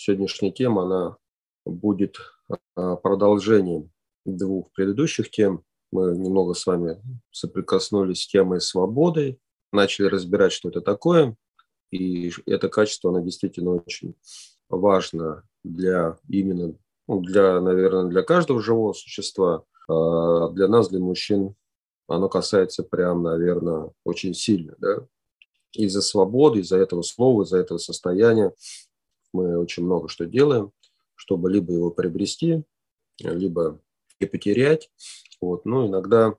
сегодняшняя тема, она будет а, продолжением двух предыдущих тем. Мы немного с вами соприкоснулись с темой свободы, начали разбирать, что это такое. И это качество, оно действительно очень важно для именно, ну, для, наверное, для каждого живого существа. А для нас, для мужчин, оно касается прям, наверное, очень сильно. Да? Из-за свободы, из-за этого слова, из-за этого состояния мы очень много что делаем, чтобы либо его приобрести, либо и потерять. Вот. Но иногда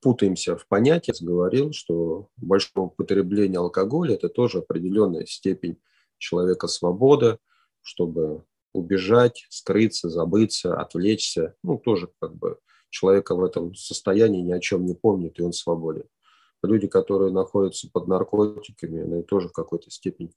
путаемся в понятиях. Говорил, что большое употребление алкоголя – это тоже определенная степень человека свободы, чтобы убежать, скрыться, забыться, отвлечься. Ну, тоже как бы человека в этом состоянии ни о чем не помнит, и он свободен. Люди, которые находятся под наркотиками, они тоже в какой-то степени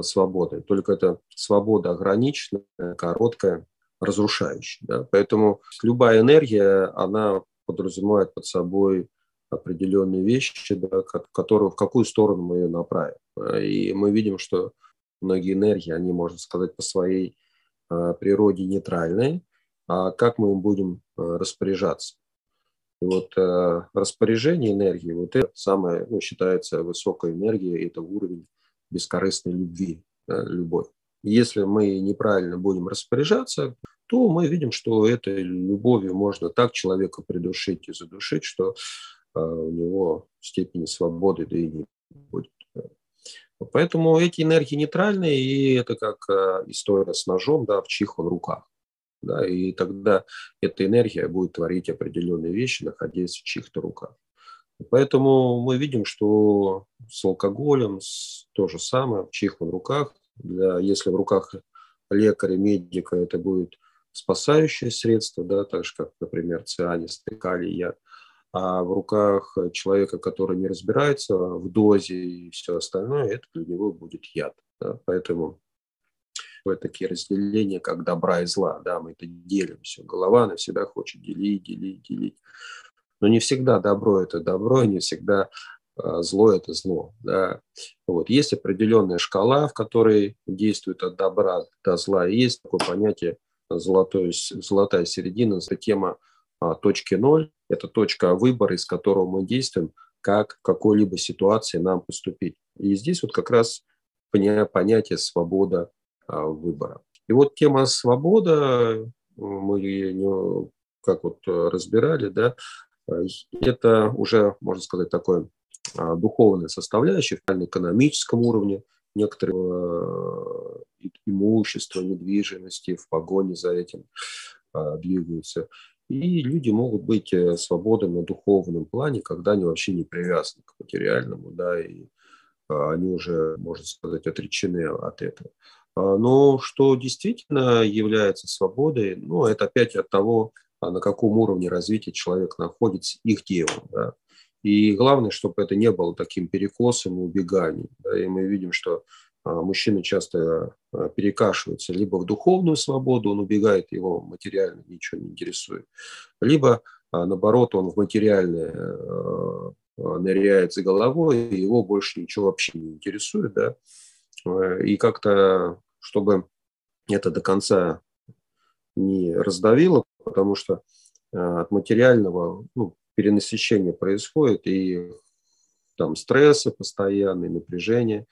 свободы. Только это свобода ограниченная, короткая, разрушающая. Да? Поэтому любая энергия, она подразумевает под собой определенные вещи, да, которые, в какую сторону мы ее направим. И мы видим, что многие энергии, они, можно сказать, по своей а, природе нейтральные, а как мы им будем а, распоряжаться. И вот э, распоряжение энергии, вот это самое, ну, считается высокой энергией, это уровень бескорыстной любви, любовь. Если мы неправильно будем распоряжаться, то мы видим, что этой любовью можно так человека придушить и задушить, что э, у него степени свободы да и не будет. Поэтому эти энергии нейтральные, и это как э, история с ножом, да, в чьих он руках. Да, и тогда эта энергия будет творить определенные вещи, находясь в чьих-то руках. Поэтому мы видим, что с алкоголем то же самое, в чьих он руках. Для, если в руках лекаря, медика, это будет спасающее средство, да, так же, как, например, цианис, калий, яд. А в руках человека, который не разбирается в дозе и все остальное, это для него будет яд. Да. Поэтому вот такие разделения, как добра и зла, да, мы это делим все. Голова, она всегда хочет делить, делить, делить. Но не всегда добро – это добро, не всегда а, зло – это зло. Да. Вот. Есть определенная шкала, в которой действует от добра до зла. И есть такое понятие золотой, золотая середина, это тема а, точки ноль. Это точка выбора, из которого мы действуем, как в какой-либо ситуации нам поступить. И здесь вот как раз понятие свобода а, выбора. И вот тема свобода, мы как вот разбирали, да, это уже, можно сказать, такое а, духовная составляющая на экономическом уровне, некоторые э, имущества, недвижимости в погоне за этим а, двигаются. И люди могут быть э, свободны на духовном плане, когда они вообще не привязаны к материальному, да, и а, они уже, можно сказать, отречены от этого. Но что действительно является свободой, ну, это опять от того, на каком уровне развития человек находится, их делом. Да? И главное, чтобы это не было таким перекосом и убеганием. Да? И мы видим, что а, мужчины часто а, перекашиваются либо в духовную свободу, он убегает, его материально ничего не интересует, либо наоборот, он в материальное ныряет за головой, и его больше ничего вообще не интересует. Да? И как-то, чтобы это до конца не раздавило, потому что э, от материального ну, перенасыщения происходит, и там стрессы постоянные, напряжение,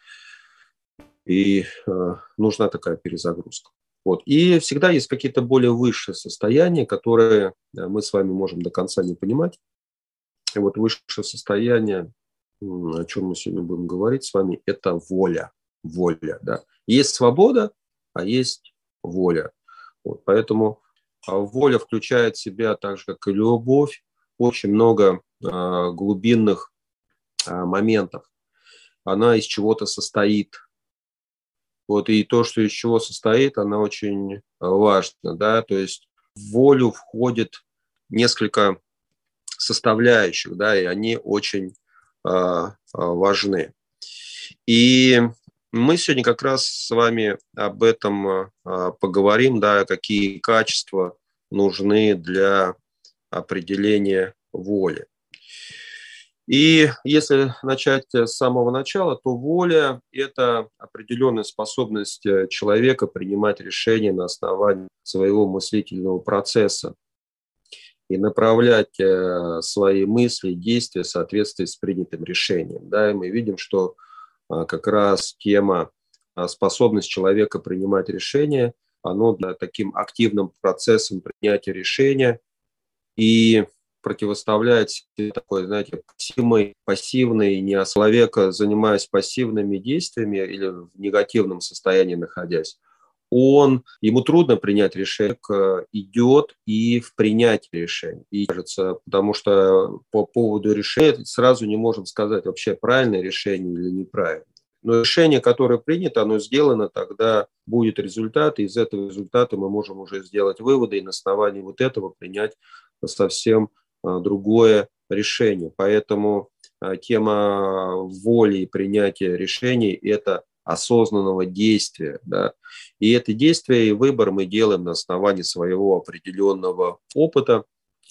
и э, нужна такая перезагрузка. Вот. И всегда есть какие-то более высшие состояния, которые э, мы с вами можем до конца не понимать. И вот высшее состояние, о чем мы сегодня будем говорить с вами, это воля. Воля, да. Есть свобода, а есть воля. Вот. Поэтому воля включает в себя, так же как и любовь, очень много а, глубинных а, моментов. Она из чего-то состоит. Вот и то, что из чего состоит, она очень важна, да, то есть в волю входит несколько составляющих, да, и они очень важны. И мы сегодня как раз с вами об этом поговорим, да, какие качества нужны для определения воли. И если начать с самого начала, то воля – это определенная способность человека принимать решения на основании своего мыслительного процесса и направлять э, свои мысли, действия в соответствии с принятым решением. Да, и мы видим, что а, как раз тема а, способность человека принимать решения, оно для таким активным процессом принятия решения и противоставляет такой, знаете, пассивный, пассивный не человека, занимаясь пассивными действиями или в негативном состоянии находясь, он, ему трудно принять решение, идет и в принятие решения. И кажется, потому что по поводу решения сразу не можем сказать вообще правильное решение или неправильное. Но решение, которое принято, оно сделано, тогда будет результат, и из этого результата мы можем уже сделать выводы и на основании вот этого принять совсем а, другое решение. Поэтому а, тема воли и принятия решений – это осознанного действия. Да? И это действие и выбор мы делаем на основании своего определенного опыта.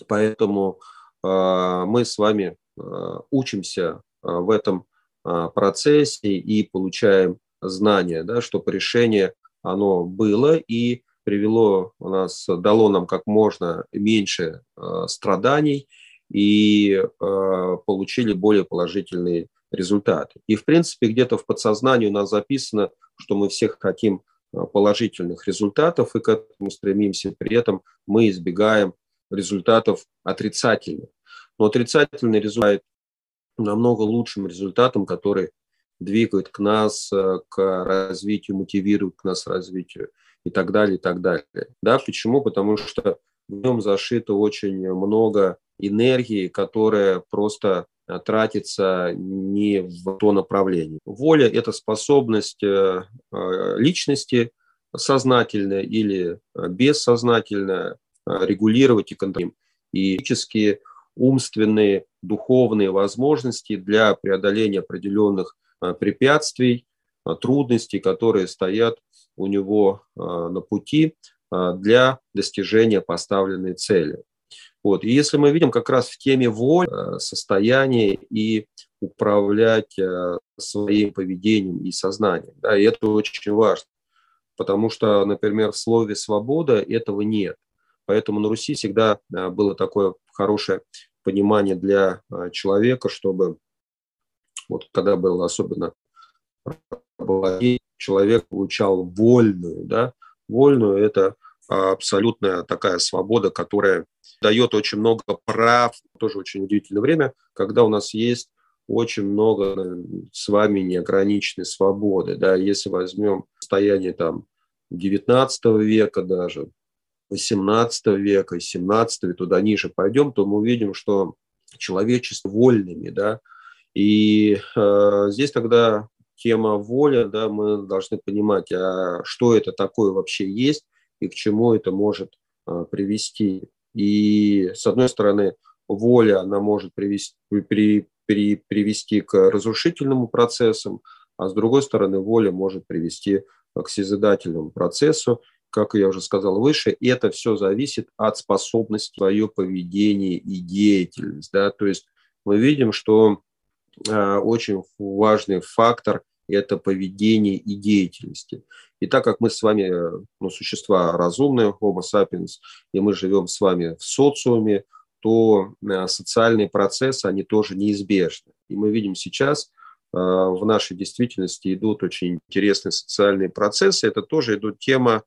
Поэтому э, мы с вами э, учимся э, в этом э, процессе и получаем знания, да, чтобы решение оно было и привело у нас, дало нам как можно меньше э, страданий и э, получили более положительные результаты. И, в принципе, где-то в подсознании у нас записано, что мы всех хотим а, положительных результатов и к этому стремимся. При этом мы избегаем результатов отрицательных. Но отрицательный результат намного лучшим результатом, который двигает к нас, э, к развитию, мотивирует к нас развитию и так далее, и так далее. Да, почему? Потому что в нем зашито очень много энергии, которая просто тратится не в то направление. Воля – это способность э, э, личности сознательно или бессознательно регулировать и контролировать и физические, умственные, духовные возможности для преодоления определенных препятствий, трудностей, которые стоят у него на пути для достижения поставленной цели. Вот. И если мы видим как раз в теме воли, э, состояние и управлять э, своим поведением и сознанием, да, и это очень важно, потому что, например, в слове «свобода» этого нет. Поэтому на Руси всегда э, было такое хорошее понимание для человека, чтобы вот когда было особенно человек получал вольную, да, вольную – это абсолютная такая свобода, которая дает очень много прав, тоже очень удивительное время, когда у нас есть очень много с вами неограниченной свободы. Да, если возьмем состояние там 19 века даже, 18 века, 17 туда ниже пойдем, то мы увидим, что человечество вольными, да, и э, здесь тогда тема воля, да, мы должны понимать, а что это такое вообще есть и к чему это может э, привести. И, с одной стороны, воля, она может привести, при, при, привести к разрушительным процессам, а с другой стороны, воля может привести к созидательному процессу. Как я уже сказал выше, это все зависит от способности свое поведение и деятельность. Да? То есть мы видим, что э, очень важный фактор – это поведение и деятельности. И так как мы с вами ну, существа разумные, Homo sapiens, и мы живем с вами в социуме, то э, социальные процессы, они тоже неизбежны. И мы видим сейчас, э, в нашей действительности идут очень интересные социальные процессы. Это тоже идут тема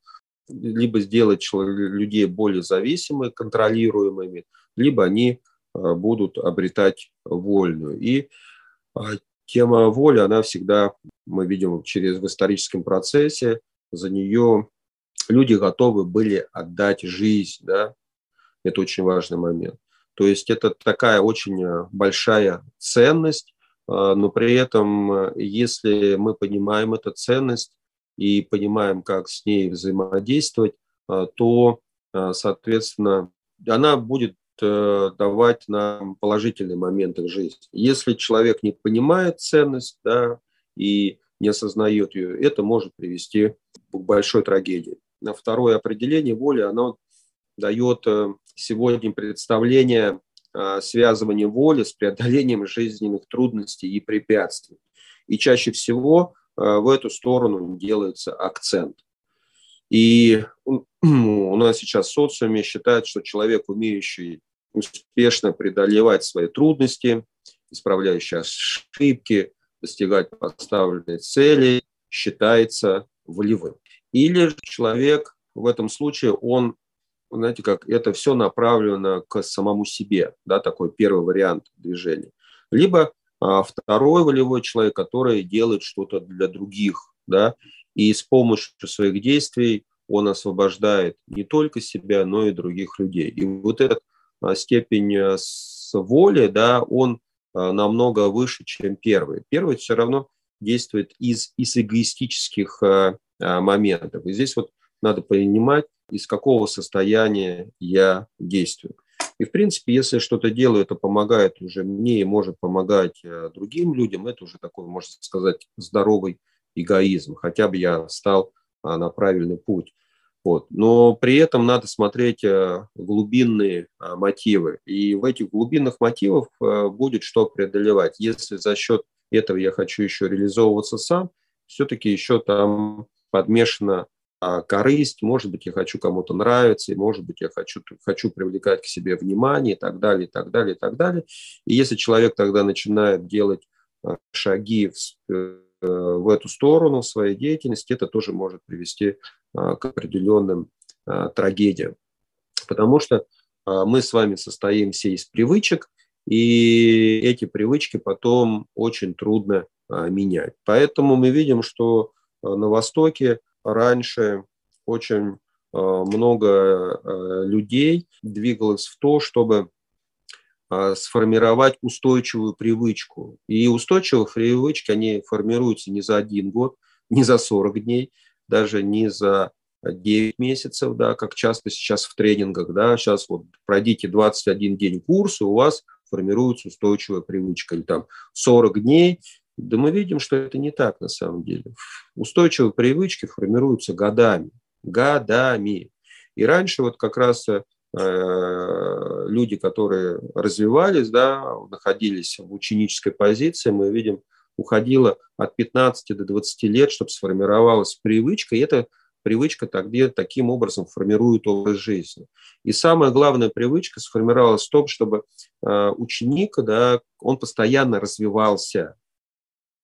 либо сделать людей более зависимыми, контролируемыми, либо они э, будут обретать вольную. И тема воли, она всегда, мы видим через в историческом процессе, за нее люди готовы были отдать жизнь, да, это очень важный момент. То есть это такая очень э, большая ценность, э, но при этом, э, если мы понимаем эту ценность и понимаем, как с ней взаимодействовать, то, соответственно, она будет давать нам положительные моменты в жизни. Если человек не понимает ценность да, и не осознает ее, это может привести к большой трагедии. На второе определение воли, оно дает э, сегодня представление связывание воли с преодолением жизненных трудностей и препятствий. И чаще всего в эту сторону делается акцент. И у нас сейчас в социуме считают, что человек, умеющий успешно преодолевать свои трудности, исправляющий ошибки, достигать поставленной цели, считается волевым. Или человек в этом случае, он, знаете, как это все направлено к самому себе, да, такой первый вариант движения. Либо а, второй волевой человек, который делает что-то для других, да, и с помощью своих действий он освобождает не только себя, но и других людей. И вот эта а, степень э, с воли, да, он а, намного выше, чем первый. Первый все равно действует из, из эгоистических моментов. И здесь вот надо понимать, из какого состояния я действую. И, в принципе, если что-то делаю, это помогает уже мне и может помогать э, другим людям, это уже такой, можно сказать, здоровый эгоизм. Хотя бы я стал на правильный путь. Вот. Но при этом надо смотреть э, глубинные а, мотивы. И в этих глубинных мотивах э, будет что преодолевать. Если за счет этого я хочу еще реализовываться сам, все-таки еще там подмешана а, корысть, может быть, я хочу кому-то нравиться, и, может быть, я хочу, хочу привлекать к себе внимание и так далее, и так далее, и так далее. И если человек тогда начинает делать а, шаги в в эту сторону своей деятельности, это тоже может привести а, к определенным а, трагедиям. Потому что а, мы с вами состоим все из привычек, и эти привычки потом очень трудно менять. Поэтому мы видим, что на Востоке раньше очень много людей двигалось в то, чтобы сформировать устойчивую привычку. И устойчивые привычки, они формируются не за один год, не за 40 дней, даже не за 9 месяцев, да, как часто сейчас в тренингах, да, сейчас вот пройдите 21 день курса, у вас формируется устойчивая привычка, или там 40 дней, да мы видим, что это не так на самом деле. Устойчивые привычки формируются годами, годами. И раньше вот как раз Э, люди, которые развивались, да, находились в ученической позиции, мы видим, уходило от 15 до 20 лет, чтобы сформировалась привычка, и эта привычка тогда таким образом формирует образ жизни. И самая главная привычка сформировалась в том, чтобы э, ученик, да, он постоянно развивался.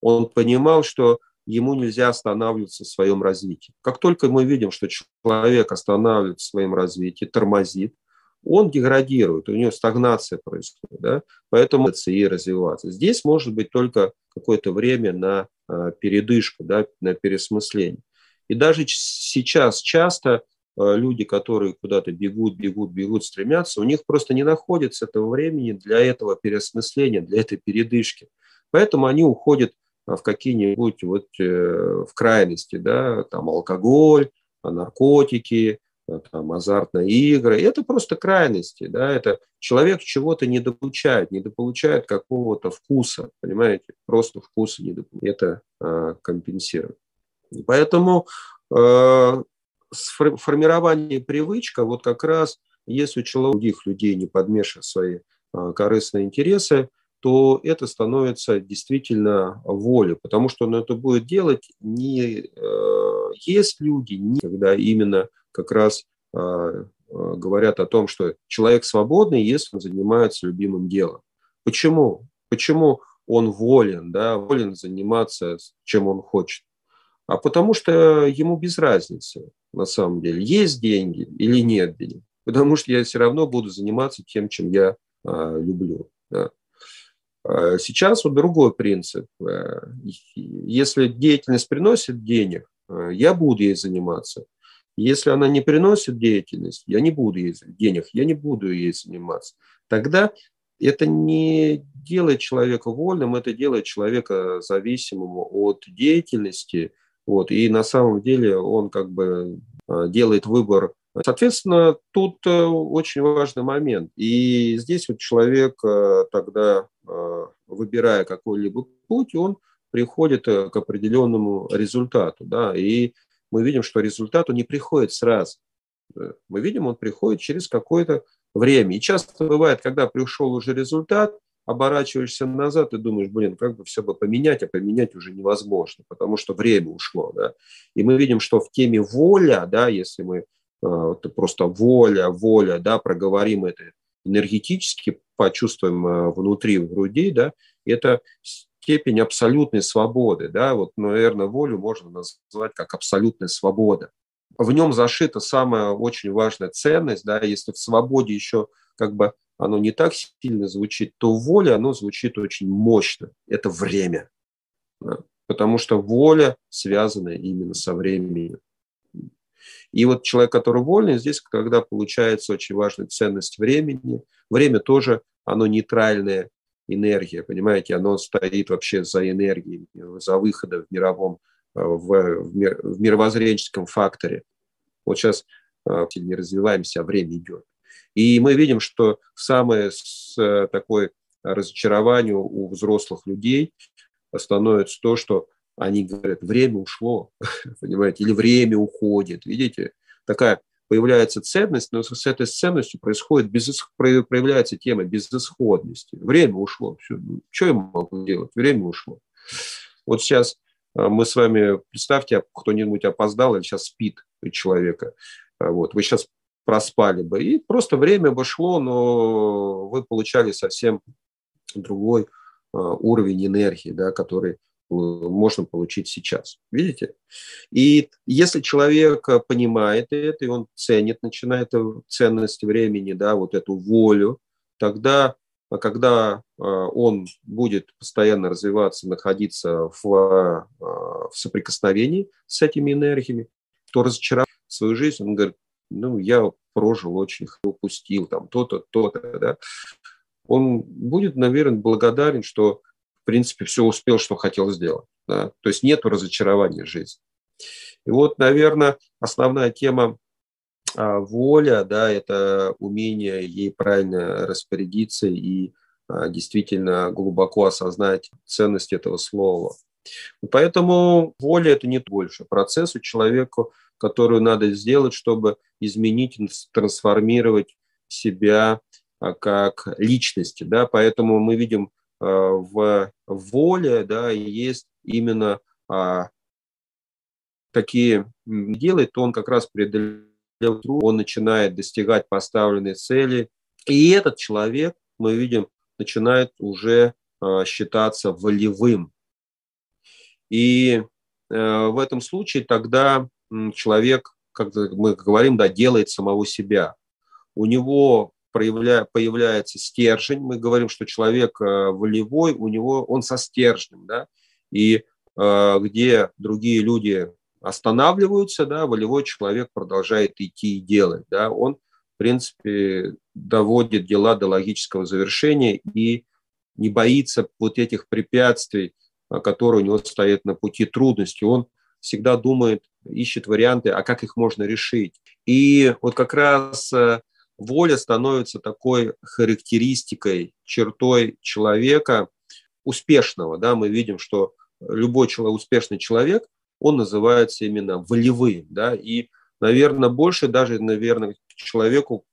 Он понимал, что ему нельзя останавливаться в своем развитии. Как только мы видим, что человек останавливается в своем развитии, тормозит, он деградирует, у него стагнация происходит, да? поэтому и развиваться. Здесь может быть только какое-то время на а, передышку, да, на пересмысление. И даже сейчас часто а, люди, которые куда-то бегут, бегут, бегут, стремятся, у них просто не находится этого времени для этого переосмысления, для этой передышки. Поэтому они уходят в какие-нибудь вот э, в крайности, да, там алкоголь, наркотики, Э, там, азартные игры. Это просто крайности. Да? Это человек чего-то недополучает, недополучает какого-то вкуса, понимаете? Просто вкуса недополучает. Это э, компенсирует. Поэтому э, формирование привычка, вот как раз если у человека, других людей не подмешивать свои э, корыстные интересы, то это становится действительно волей, потому что он это будет делать не э, есть люди, не когда именно как раз э, э, говорят о том, что человек свободный, если он занимается любимым делом. Почему? Почему он волен, да, волен заниматься чем он хочет? А потому что ему без разницы, на самом деле, есть деньги или нет денег. Потому что я все равно буду заниматься тем, чем я а, люблю. Да. А сейчас вот другой принцип. Э, если деятельность приносит денег, э, я буду ей заниматься. Если она не приносит деятельность, я не буду ей, денег, я не буду ей заниматься. Тогда это не делает человека вольным, это делает человека зависимым от деятельности. Вот, и на самом деле он как бы э, делает выбор. Соответственно, тут очень важный момент. И здесь вот человек тогда Э, выбирая какой-либо путь, он приходит э, к определенному результату. Да, и мы видим, что результат не приходит сразу. Мы видим, он приходит через какое-то время. И часто бывает, когда пришел уже результат, оборачиваешься назад и думаешь, блин, как бы все бы поменять, а поменять уже невозможно, потому что время ушло. Да? И мы видим, что в теме воля, да, если мы э, это просто воля, воля, да, проговорим это энергетически, почувствуем э, внутри, в груди, да, это степень абсолютной свободы, да, вот, наверное, волю можно назвать как абсолютная свобода. В нем зашита самая очень важная ценность, да, если в свободе еще как бы оно не так сильно звучит, то воля, оно звучит очень мощно. Это время. Да? Потому что воля связана именно со временем. И вот человек, который вольный, здесь когда получается очень важная ценность времени. Время тоже, оно нейтральная энергия, понимаете, оно стоит вообще за энергией, за выходом в мировом, э, в, в, мир, в мировоззренческом факторе. Вот сейчас э, не развиваемся, а время идет. И мы видим, что самое с, такое разочарование у взрослых людей становится то, что они говорят, время ушло, понимаете, или время уходит. Видите, такая появляется ценность, но с этой ценностью происходит безысх... проявляется тема безысходности. Время ушло. Все. Ну, что я могу делать? Время ушло. Вот сейчас а, мы с вами, представьте, кто-нибудь опоздал или сейчас спит человека. А, вот. Вы сейчас проспали бы. И просто время бы шло, но вы получали совсем другой а, уровень энергии, да, который можно получить сейчас. Видите? И если человек понимает это, и он ценит, начинает ценность времени, да, вот эту волю, тогда, когда э, он будет постоянно развиваться, находиться в, э, в соприкосновении с этими энергиями, то разочаровав свою жизнь, он говорит, ну, я прожил очень, упустил там то-то, то-то, да, он будет, наверное, благодарен, что принципе, все успел, что хотел сделать. Да? То есть нет разочарования в жизни. И вот, наверное, основная тема а, воля, да, это умение ей правильно распорядиться и а, действительно глубоко осознать ценность этого слова. Поэтому воля – это не больше процесс у человека, который надо сделать, чтобы изменить, трансформировать себя а, как личности. Да? Поэтому мы видим в воле да, есть именно а, такие делает, то он как раз преодолевает он начинает достигать поставленной цели. И этот человек, мы видим, начинает уже а, считаться волевым. И а, в этом случае тогда человек, как мы говорим, да, делает самого себя. У него проявля, появляется стержень. Мы говорим, что человек э, волевой, у него он со стержнем, да, и э, где другие люди останавливаются, да, волевой человек продолжает идти и делать, да, он, в принципе, доводит дела до логического завершения и не боится вот этих препятствий, э, которые у него стоят на пути трудности. Он всегда думает, ищет варианты, а как их можно решить. И вот как раз воля становится такой характеристикой, чертой человека успешного. Да? Мы видим, что любой человек, успешный человек, он называется именно волевым. Да? И, наверное, больше даже, наверное, человеку,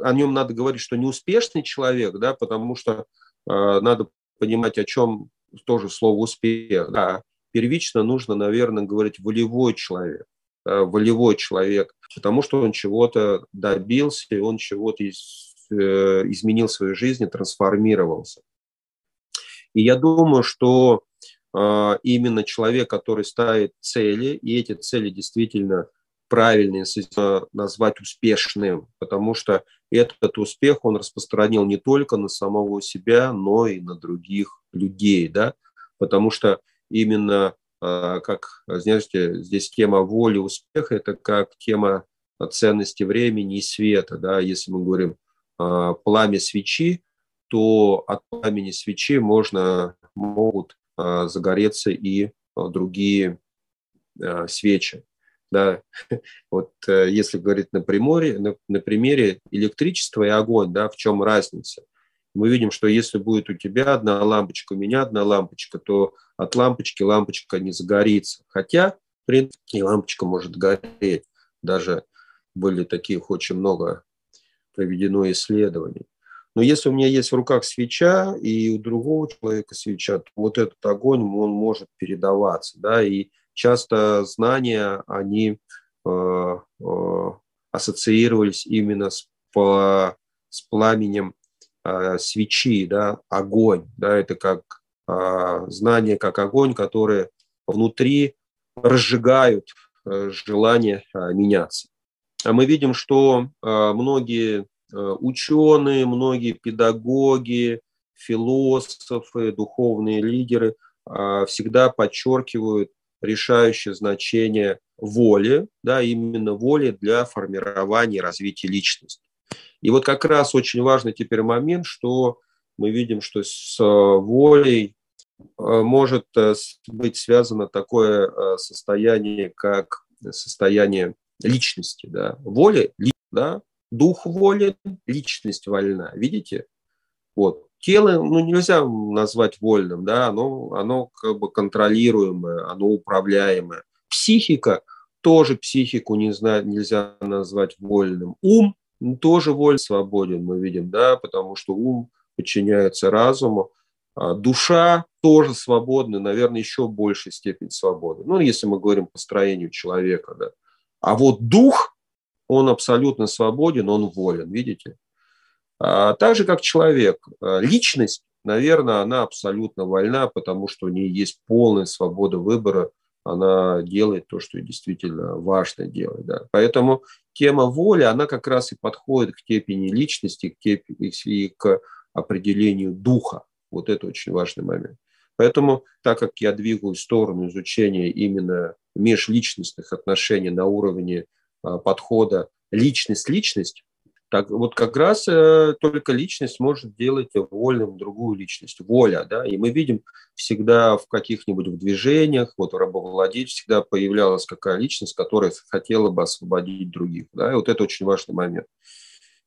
о нем надо говорить, что неуспешный человек, да, потому что э, надо понимать, о чем тоже слово успех. Да. Первично нужно, наверное, говорить волевой человек. Э, волевой человек, потому что он чего-то добился, и он чего-то из, э, изменил в своей жизни, трансформировался. И я думаю, что э, именно человек, который ставит цели, и эти цели действительно правильные назвать успешным, потому что этот успех он распространил не только на самого себя, но и на других людей, да, потому что именно а, как, знаете, здесь тема воли, успеха, это как тема ценности времени и света. Да? Если мы говорим а, пламя свечи, то от пламени свечи можно, могут а, загореться и другие свечи. Да? Вот э, если говорить на, примере, на, на примере электричества и огонь, да, в чем разница – мы видим, что если будет у тебя одна лампочка, у меня одна лампочка, то от лампочки лампочка не загорится. Хотя, в принципе, и лампочка может гореть. Даже были таких очень много проведено исследований. Но если у меня есть в руках свеча, и у другого человека свеча, то вот этот огонь, он может передаваться. Да? И часто знания, они э, э, ассоциировались именно с, по, с пламенем свечи, да? огонь. Да? Это как э, знание, как огонь, которые внутри разжигают э, желание э, меняться. А мы видим, что э, многие Э, ученые, многие педагоги, философы, духовные лидеры всегда подчеркивают решающее значение воли, да, именно воли для формирования и развития личности. И вот как раз очень важный теперь момент, что мы видим, что с э, волей э, может быть связано такое состояние, как состояние личности. Да. Воля, да, Дух волен, личность вольна. Видите? Вот. Тело ну, нельзя назвать вольным, да, оно, оно как бы контролируемое, оно управляемое. Психика тоже психику не знаю, нельзя назвать вольным. Ум тоже воль свободен, мы видим, да, потому что ум подчиняется разуму. А душа тоже свободна, наверное, еще большей степени свободы. Ну, если мы говорим по строению человека, да. А вот дух он абсолютно свободен, он волен, видите? А, так же, как человек. А, личность, наверное, она абсолютно вольна, потому что у нее есть полная свобода выбора, она делает то, что действительно важно делать. Да. Поэтому тема воли, она как раз и подходит к степени личности, к степени, и к определению духа. Вот это очень важный момент. Поэтому, так как я двигаюсь в сторону изучения именно межличностных отношений на уровне Э, подхода личность-личность, так вот как раз э, только личность может делать вольным другую личность. Воля, да, и мы видим всегда в каких-нибудь движениях, вот в рабовладении всегда появлялась какая личность, которая хотела бы освободить других, да, и вот это очень важный момент.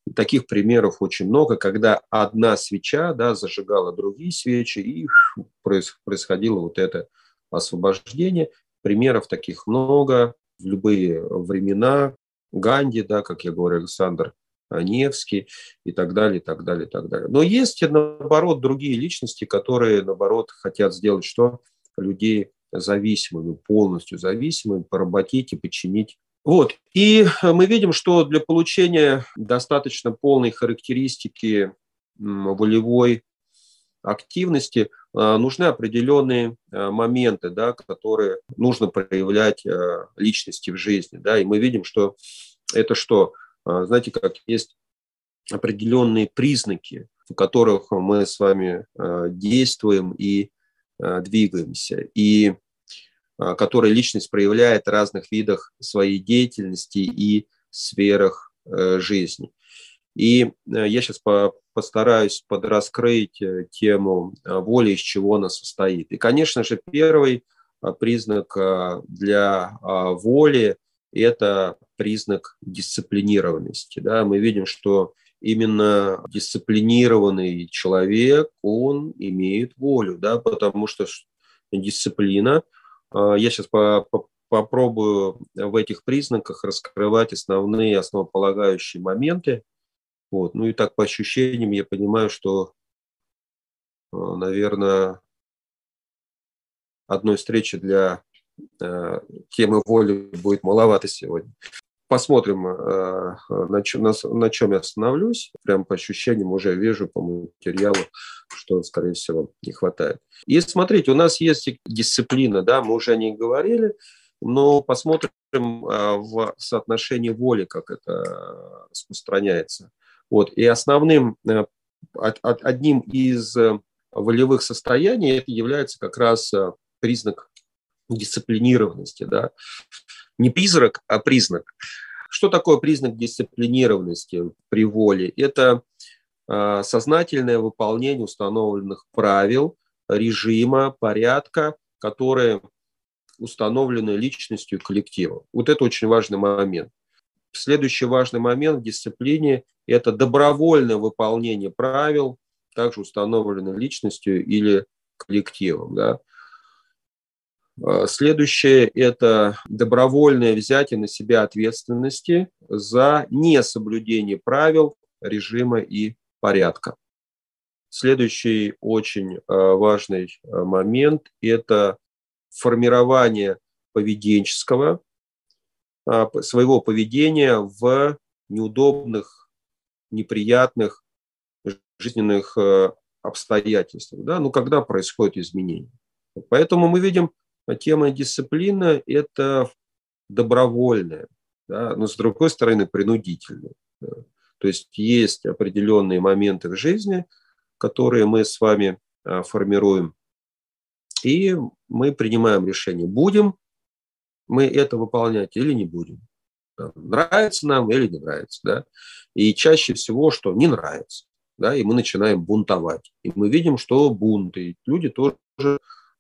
И таких примеров очень много, когда одна свеча, да, зажигала другие свечи, и происходило вот это освобождение. Примеров таких много, в любые времена, Ганди, да, как я говорю, Александр Невский и так далее, и так далее, и так далее. Но есть, наоборот, другие личности, которые, наоборот, хотят сделать что? Людей зависимыми, полностью зависимыми, поработить и подчинить. Вот. И мы видим, что для получения достаточно полной характеристики волевой активности а, нужны определенные а, моменты, да, которые нужно проявлять а, личности в жизни. Да, и мы видим, что это что? Знаете, как есть определенные признаки, в которых мы с вами действуем и двигаемся, и которые личность проявляет в разных видах своей деятельности и сферах жизни. И э, я сейчас постараюсь подраскрыть э, тему э, воли, из чего она состоит. И, конечно же, первый признак для воли – это признак дисциплинированности. Да? Мы видим, что именно дисциплинированный человек, он имеет волю, да? потому что дисциплина, я сейчас по, по, попробую в этих признаках раскрывать основные основополагающие моменты, вот. Ну и так по ощущениям я понимаю, что, э, наверное, одной встречи для э, темы воли будет маловато сегодня. Посмотрим, э, на, чем, на, на чем я остановлюсь. Прям по ощущениям уже вижу по материалу, что, скорее всего, не хватает. И смотрите, у нас есть дисциплина, да, мы уже о ней говорили, но посмотрим в соотношении воли, как это распространяется. Вот. И основным, э, одним из э, волевых состояний это является как раз э, признак дисциплинированности. Да? Не призрак, а признак. Что такое признак дисциплинированности при воле? Это сознательное выполнение установленных правил, режима, порядка, которые установлены личностью коллектива. Вот это очень важный момент. Следующий важный момент в дисциплине – это добровольное выполнение правил, также установленной личностью или коллективом. Да. А, следующее – это добровольное взятие на себя ответственности за несоблюдение правил режима и порядка. Следующий очень важный момент – это формирование поведенческого, своего поведения в неудобных, неприятных жизненных обстоятельствах, да, ну, когда происходят изменения. Поэтому мы видим, тема дисциплины – это добровольная, да, но с другой стороны принудительная. Да. То есть есть определенные моменты в жизни, которые мы с вами а, формируем, и мы принимаем решение, будем мы это выполнять или не будем. Да. Нравится нам или не нравится. Да? И чаще всего, что не нравится да, и мы начинаем бунтовать. И мы видим, что бунты, люди тоже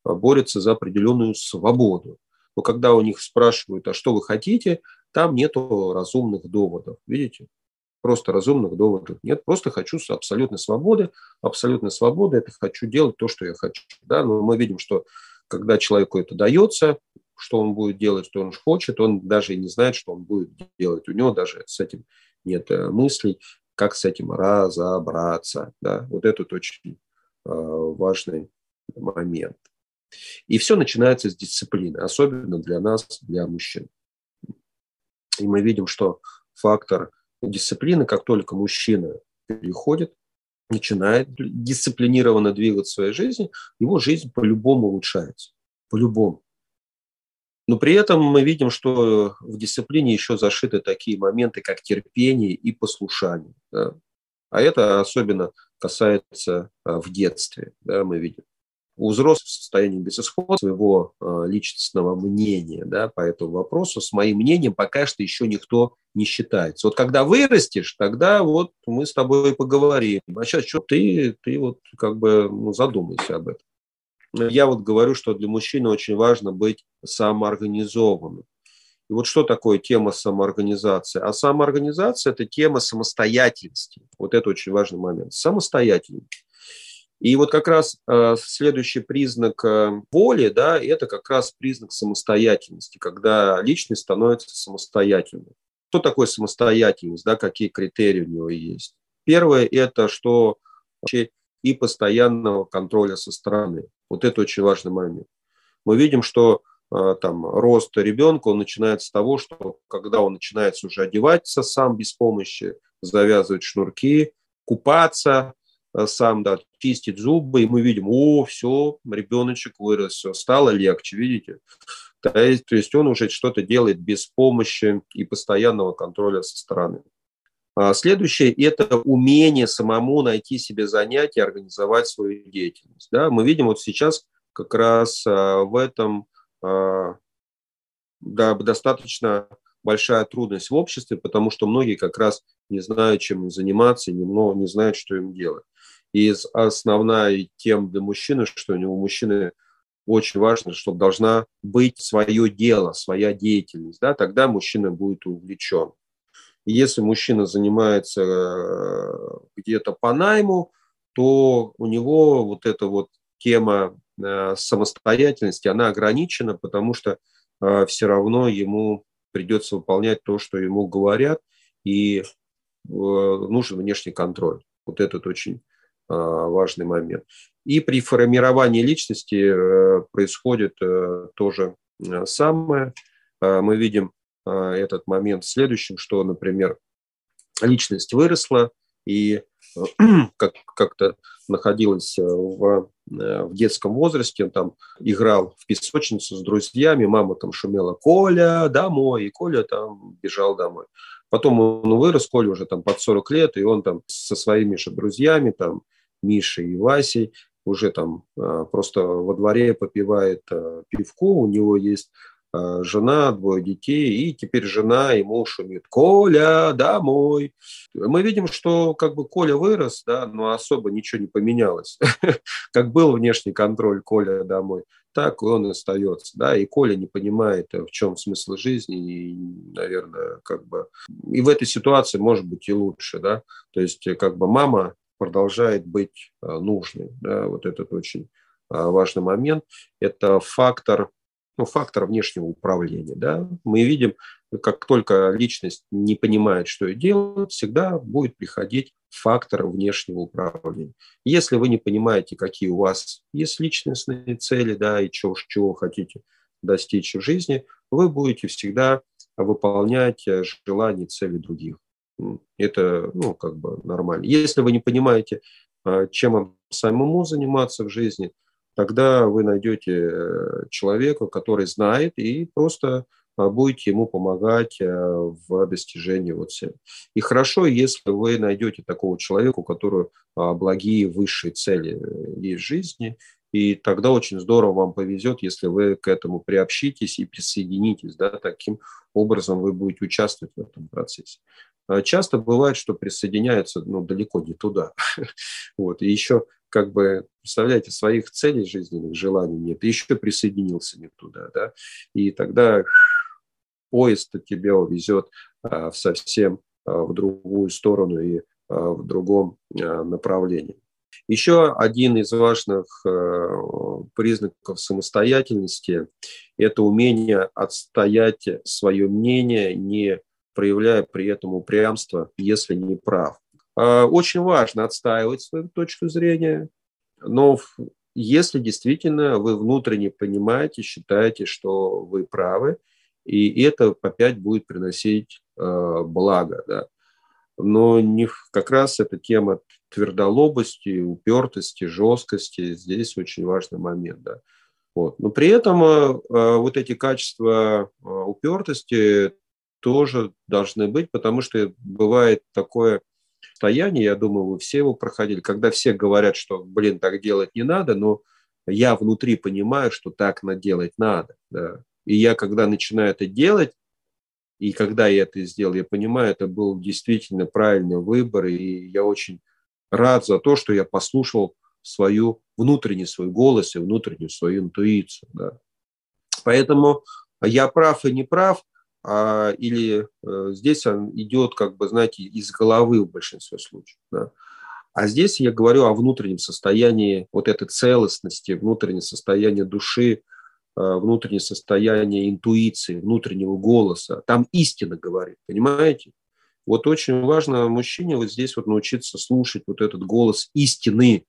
борются за определенную свободу. Но когда у них спрашивают, а что вы хотите, там нету разумных доводов. Видите? Просто разумных доводов нет. Просто хочу абсолютной свободы. Абсолютной свободы – это хочу делать то, что я хочу. Да? Но мы видим, что когда человеку это дается, что он будет делать, что он хочет, он даже и не знает, что он будет делать. У него даже с этим нет э, мыслей как с этим разобраться. Да? Вот этот очень э, важный момент. И все начинается с дисциплины, особенно для нас, для мужчин. И мы видим, что фактор дисциплины, как только мужчина переходит, начинает дисциплинированно двигать в своей жизни, его жизнь по-любому улучшается. По-любому. Но при этом мы видим, что в дисциплине еще зашиты такие моменты, как терпение и послушание. Да? А это особенно касается а, в детстве, да, мы видим. У взрослых в состоянии безысхода своего э, личностного мнения да, по этому вопросу с моим мнением пока что еще никто не считается. Вот когда вырастешь, тогда вот мы с тобой поговорим. А сейчас что ты, ты вот как бы ну, задумайся об этом я вот говорю, что для мужчины очень важно быть самоорганизованным. И вот что такое тема самоорганизации? А самоорганизация – это тема самостоятельности. Вот это очень важный момент. Самостоятельность. И вот как раз э, следующий признак э, воли, да, это как раз признак самостоятельности, когда личность становится самостоятельной. Что такое самостоятельность, да, какие критерии у него есть? Первое – это что и постоянного контроля со стороны. Вот это очень важный момент. Мы видим, что э, там рост ребенка, он начинается с того, что когда он начинается уже одеваться сам без помощи, завязывать шнурки, купаться сам, да, чистить зубы, и мы видим, о, все, ребеночек вырос, все, стало легче, видите? То есть, то есть он уже что-то делает без помощи и постоянного контроля со стороны. А следующее – это умение самому найти себе занятие, организовать свою деятельность. Да? Мы видим вот сейчас как раз а, в этом а, да, достаточно большая трудность в обществе, потому что многие как раз не знают, чем заниматься, не, не знают, что им делать. И основная тема для мужчины, что у него мужчины очень важно, чтобы должна быть свое дело, своя деятельность. Да? Тогда мужчина будет увлечен. Если мужчина занимается э, где-то по найму, то у него вот эта вот тема э, самостоятельности, она ограничена, потому что э, все равно ему придется выполнять то, что ему говорят, и нужен внешний контроль. Вот этот очень важный момент. И при формировании личности происходит то же самое. Мы видим этот момент следующим, что, например, личность выросла и э, как, как-то находилась э, в, э, в детском возрасте, там играл в песочницу с друзьями, мама там шумела «Коля, домой!» и Коля там бежал домой. Потом он вырос, Коля уже там под 40 лет, и он там со своими же друзьями, там Мишей и Васей, уже там просто во дворе попивает пивко, у него есть Э, жена, двое детей, и теперь жена и муж шумит «Коля, домой!». Мы видим, что как бы Коля вырос, да, но особо ничего не поменялось. Как был внешний контроль «Коля, домой», так он и остается, да, и Коля не понимает, э, в чем смысл жизни, и, наверное, как бы, и в этой ситуации может быть и лучше, да, то есть э, как бы мама продолжает быть нужной, да, вот этот очень важный момент, это фактор ну, фактор внешнего управления. Да? Мы видим, как только личность не понимает, что и делать, всегда будет приходить фактор внешнего управления. Если вы не понимаете, какие у вас есть личностные цели, да, и чего, чего хотите достичь в жизни, вы будете всегда выполнять э, желания и цели других. Это, ну, как бы нормально. Если вы не понимаете, а, чем вам самому заниматься в жизни, тогда вы найдете э, человека, который знает и просто а, будете ему помогать э, в достижении вот цели. И хорошо, если вы найдете такого человека, у которого а, благие высшие цели есть в жизни, и тогда очень здорово вам повезет, если вы к этому приобщитесь и присоединитесь. Да, таким образом вы будете участвовать в этом процессе. А часто бывает, что присоединяются ну, далеко не туда. вот. И еще, как бы, представляете, своих целей жизненных, желаний нет, и еще присоединился не туда. Да? И тогда поезд тебя увезет а, совсем а, в другую сторону и в другом направлении. Еще один из важных э, признаков самостоятельности – это умение отстоять свое мнение, не проявляя при этом упрямство, если не прав. А, очень важно отстаивать свою точку зрения, но если действительно вы внутренне понимаете, считаете, что вы правы, и это опять будет приносить э, благо. Да. Но не, как раз эта тема твердолобости, упертости, жесткости, здесь очень важный момент. Да. Вот. Но при этом э, э вот эти качества э, упертости тоже должны быть, потому что бывает такое состояние, я думаю, вы все его проходили, когда все говорят, что, блин, так делать не надо, но я внутри понимаю, что так делать надо. Да. И я, когда начинаю это делать, и когда я это сделал, я понимаю, это был действительно правильный выбор, и я очень рад за то, что я послушал свою внутренний свой голос и внутреннюю свою интуицию. Да. Поэтому я прав и не прав, а, или э, здесь он идет, как бы, знаете, из головы в большинстве случаев. Да. А здесь я говорю о внутреннем состоянии вот этой целостности, внутреннем состоянии души, э, внутреннее состояние интуиции, внутреннего голоса. Там истина говорит, понимаете? Вот очень важно мужчине вот здесь вот научиться слушать вот этот голос истины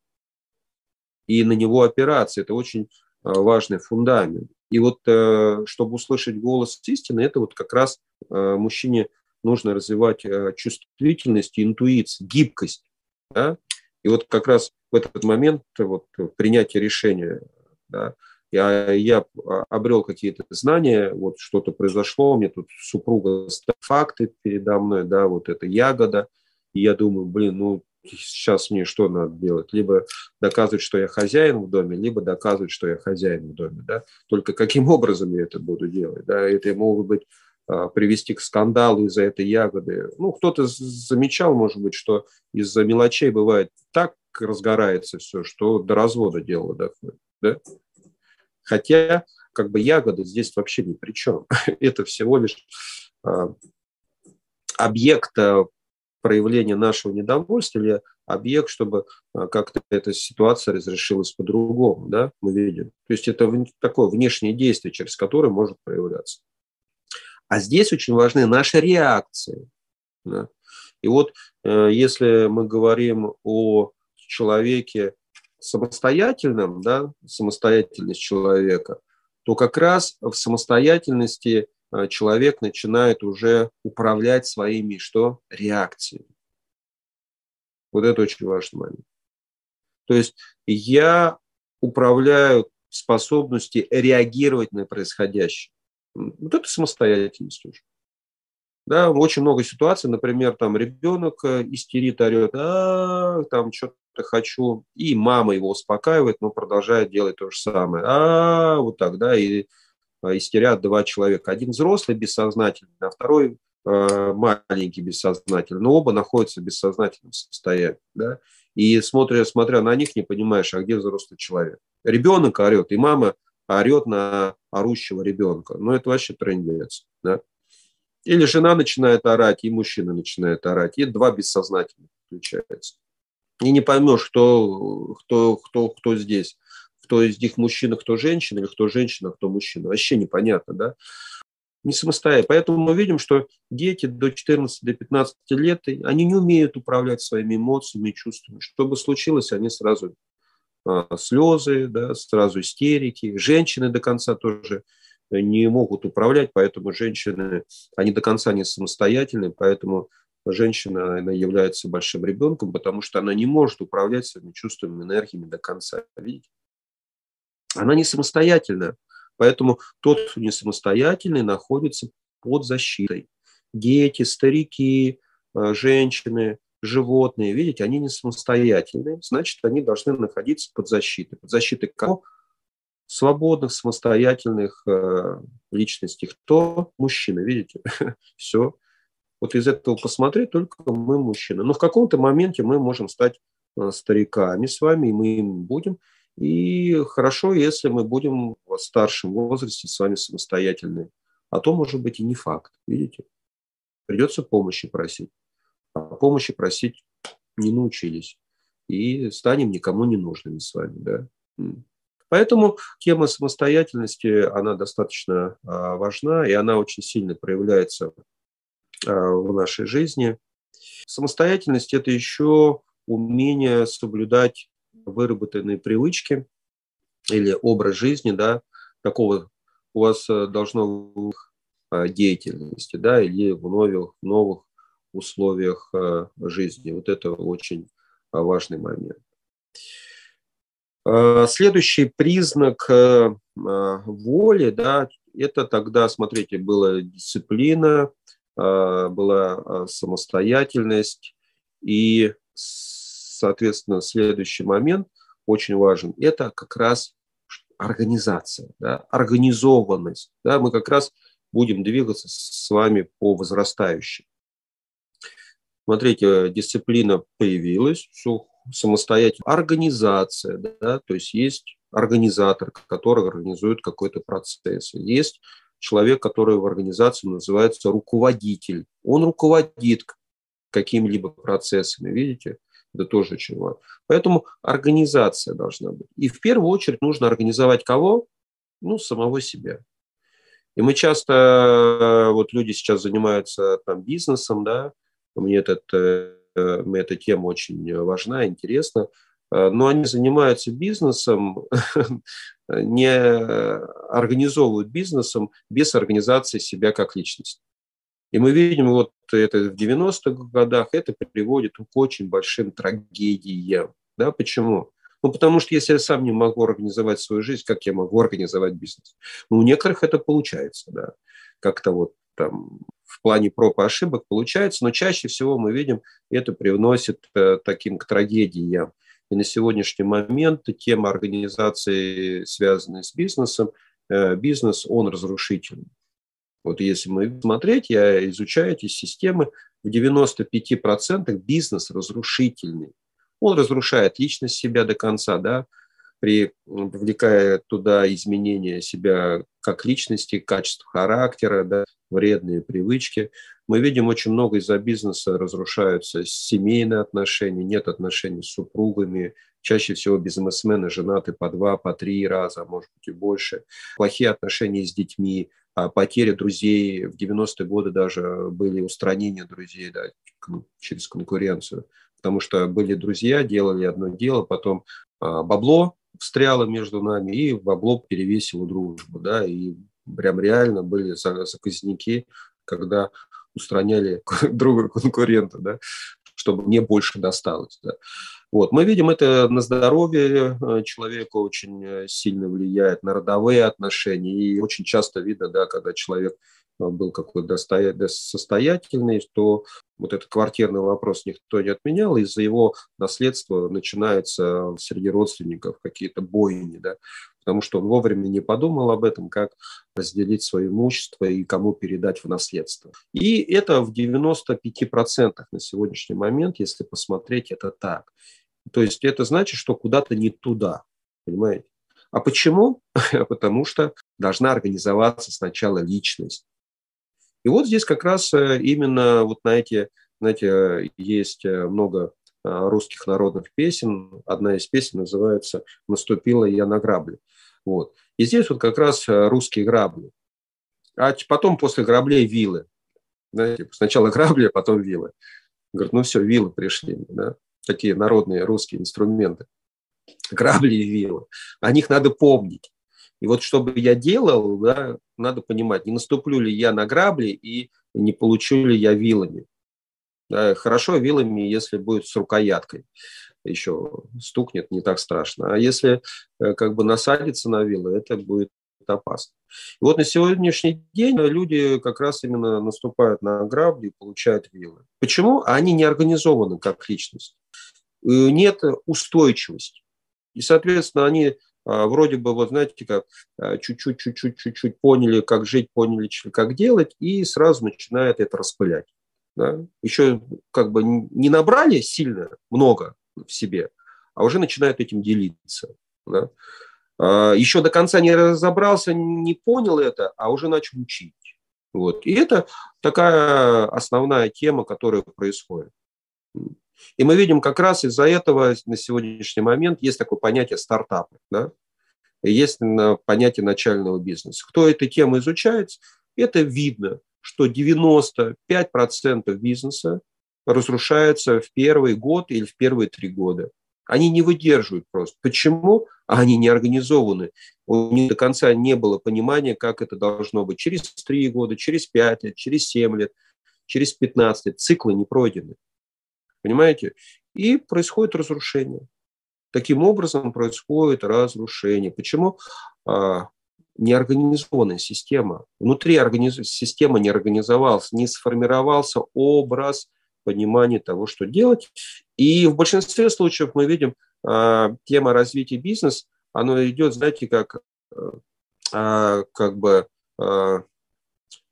и на него опираться. Это очень э, важный фундамент. И вот, э, чтобы услышать голос истины, это вот как раз э, мужчине нужно развивать э, чувствительность интуицию, гибкость. Да? И вот как раз в этот момент вот, принятия решения, да, я, я обрел какие-то знания, вот что-то произошло, меня тут супруга факты передо мной, да, вот это ягода, и я думаю, блин, ну сейчас мне что надо делать? Либо доказывать, что я хозяин в доме, либо доказывать, что я хозяин в доме. Да? Только каким образом я это буду делать? Да? Это могут быть а, привести к скандалу из-за этой ягоды. Ну, кто-то замечал, может быть, что из-за мелочей бывает так разгорается все, что до развода дело доходит. Да? Хотя, как бы ягода здесь вообще ни при чем. Это всего лишь а, объект проявление нашего недовольства или объект, чтобы а, как-то эта ситуация разрешилась по-другому, да, мы видим. То есть это такое внешнее действие, через которое может проявляться. А здесь очень важны наши реакции. Да. И вот э, если мы говорим о человеке самостоятельном, да, самостоятельность человека, то как раз в самостоятельности Э, человек начинает уже управлять своими что? Реакциями. Вот это очень важный момент. То есть я управляю способностью реагировать на происходящее. Вот это самостоятельность уже. Да, очень много ситуаций, например, там ребенок э, истерит, орет, а, там что-то хочу, и мама его успокаивает, но продолжает делать то же самое. А, вот так, да, и Э, истерят два человека. Один взрослый бессознательный, а второй э, маленький бессознательный. Но оба находятся в бессознательном состоянии. Да? И смотря, смотря на них, не понимаешь, а где взрослый человек. Ребенок орет, и мама орет на орущего ребенка. Ну, это вообще трендец. Да? Или жена начинает орать, и мужчина начинает орать, и два бессознательных включается. И не поймешь, кто, кто, кто, кто здесь кто из них мужчина, кто женщина, или кто женщина, кто мужчина. Вообще непонятно, да? не самостоятельно. Поэтому мы видим, что дети до 14-15 до лет, они не умеют управлять своими эмоциями чувствами. Что бы случилось, они сразу а, слезы, да, сразу истерики. Женщины до конца тоже не могут управлять, поэтому женщины, они до конца не самостоятельны, поэтому женщина она является большим ребенком, потому что она не может управлять своими чувствами, энергиями до конца. Видите? Она не самостоятельная. Поэтому тот, кто не самостоятельный, находится под защитой. Дети, старики, э, женщины, животные, видите, они не самостоятельные, значит, они должны находиться под защитой. Под защитой кого? Свободных, самостоятельных э, личностей. Кто? Мужчина, видите? Все. Вот из этого посмотреть только мы мужчины. Но в каком-то моменте мы можем стать э, стариками с вами, и мы им будем. И хорошо, если мы будем в старшем возрасте с вами самостоятельны. А то, может быть, и не факт, видите? Придется помощи просить. А помощи просить не научились. И станем никому не нужными с вами, да? Поэтому тема самостоятельности, она достаточно а, важна, и она очень сильно проявляется в нашей жизни. Самостоятельность – это еще умение соблюдать выработанные привычки или образ жизни, да, такого у вас э, должно быть э, деятельности, да, или в новых, новых условиях э, жизни. Вот это очень важный момент. Следующий признак воли, да, это тогда, смотрите, была дисциплина, была самостоятельность и соответственно, следующий момент очень важен. Это как раз организация, да, организованность. Да, мы как раз будем двигаться с вами по возрастающей. Смотрите, дисциплина появилась, все самостоятельно. Организация, да, то есть есть организатор, который организует какой-то процесс. Есть человек, который в организации называется руководитель. Он руководит какими-либо процессами, видите? Это тоже очень важно. Поэтому организация должна быть. И в первую очередь нужно организовать кого? Ну, самого себя. И мы часто, вот люди сейчас занимаются там бизнесом, да, мне, этот, э, мне эта тема очень важна, интересна, э, но они занимаются бизнесом, не организовывают бизнесом без организации себя как личности. И мы видим, вот это в 90-х годах, это приводит к очень большим трагедиям. Да, почему? Ну, потому что если я сам не могу организовать свою жизнь, как я могу организовать бизнес? Ну, у некоторых это получается, да. Как-то вот там в плане проб и ошибок получается, но чаще всего мы видим, это привносит э, таким к трагедиям. И на сегодняшний момент тема организации, связанная с бизнесом, э, бизнес, он разрушительный. Вот если мы смотреть, я изучаю эти системы, в 95% бизнес разрушительный. Он разрушает личность себя до конца, да, при, привлекая туда изменения себя как личности, качество характера, да, вредные привычки. Мы видим, очень много из-за бизнеса разрушаются семейные отношения, нет отношений с супругами, чаще всего бизнесмены женаты по два, по три раза, а может быть и больше. Плохие отношения с детьми, а потеря друзей в 90-е годы даже были устранения друзей да, через конкуренцию. Потому что были друзья, делали одно дело, потом а, бабло встряло между нами, и бабло перевесило дружбу. Да, и прям реально были заказники, когда устраняли друга конкурента, да, чтобы мне больше досталось. Да. Вот. Мы видим это на здоровье э, человека очень э, сильно влияет, на родовые отношения. И очень часто видно, да, когда человек был какой-то состоятельный, то вот этот квартирный вопрос никто не отменял, из-за его наследства начинаются среди родственников какие-то бойни, да, потому что он вовремя не подумал об этом, как разделить свое имущество и кому передать в наследство. И это в 95% на сегодняшний момент, если посмотреть, это так. То есть это значит, что куда-то не туда, понимаете? А почему? Потому что должна организоваться сначала личность. И вот здесь как раз э, именно вот на эти, знаете, есть э, много э, русских народных песен. Одна из песен называется «Наступила я на грабли». Вот. И здесь вот как раз русские грабли. А потом после граблей вилы. Знаете, сначала грабли, а потом вилы. Говорят, ну все, вилы пришли. Да? Такие народные русские инструменты. Грабли и вилы. О них надо помнить. И вот чтобы я делал, да, надо понимать, не наступлю ли я на грабли и не получу ли я вилами. Да, хорошо вилами, если будет с рукояткой. Еще стукнет, не так страшно. А если э, как бы насадиться на вилы, это будет опасно. И вот на сегодняшний день люди как раз именно наступают на грабли и получают вилы. Почему? Они не организованы как личность. Э, нет устойчивости. И, соответственно, они а, вроде бы, вот знаете, как а, чуть-чуть, чуть-чуть, чуть-чуть поняли, как жить, поняли, как делать, и сразу начинают это распылять. Да? Еще как бы не набрали сильно много в себе, а уже начинают этим делиться. Да? А, еще до конца не разобрался, не понял это, а уже начал учить. Вот. И это такая основная тема, которая происходит. И мы видим как раз из-за этого на сегодняшний момент есть такое понятие стартапа, да? есть понятие начального бизнеса. Кто эту тему изучает, это видно, что 95% бизнеса разрушается в первый год или в первые три года. Они не выдерживают просто. Почему? А они не организованы. У них до конца не было понимания, как это должно быть. Через три года, через пять лет, через семь лет, через 15 лет. Циклы не пройдены. Понимаете? И происходит разрушение. Таким образом происходит разрушение. Почему? А, неорганизованная система. Внутри организ... система не организовалась, не сформировался образ понимания того, что делать. И в большинстве случаев мы видим, а, тема развития бизнеса, оно идет, знаете, как, а, как бы, а,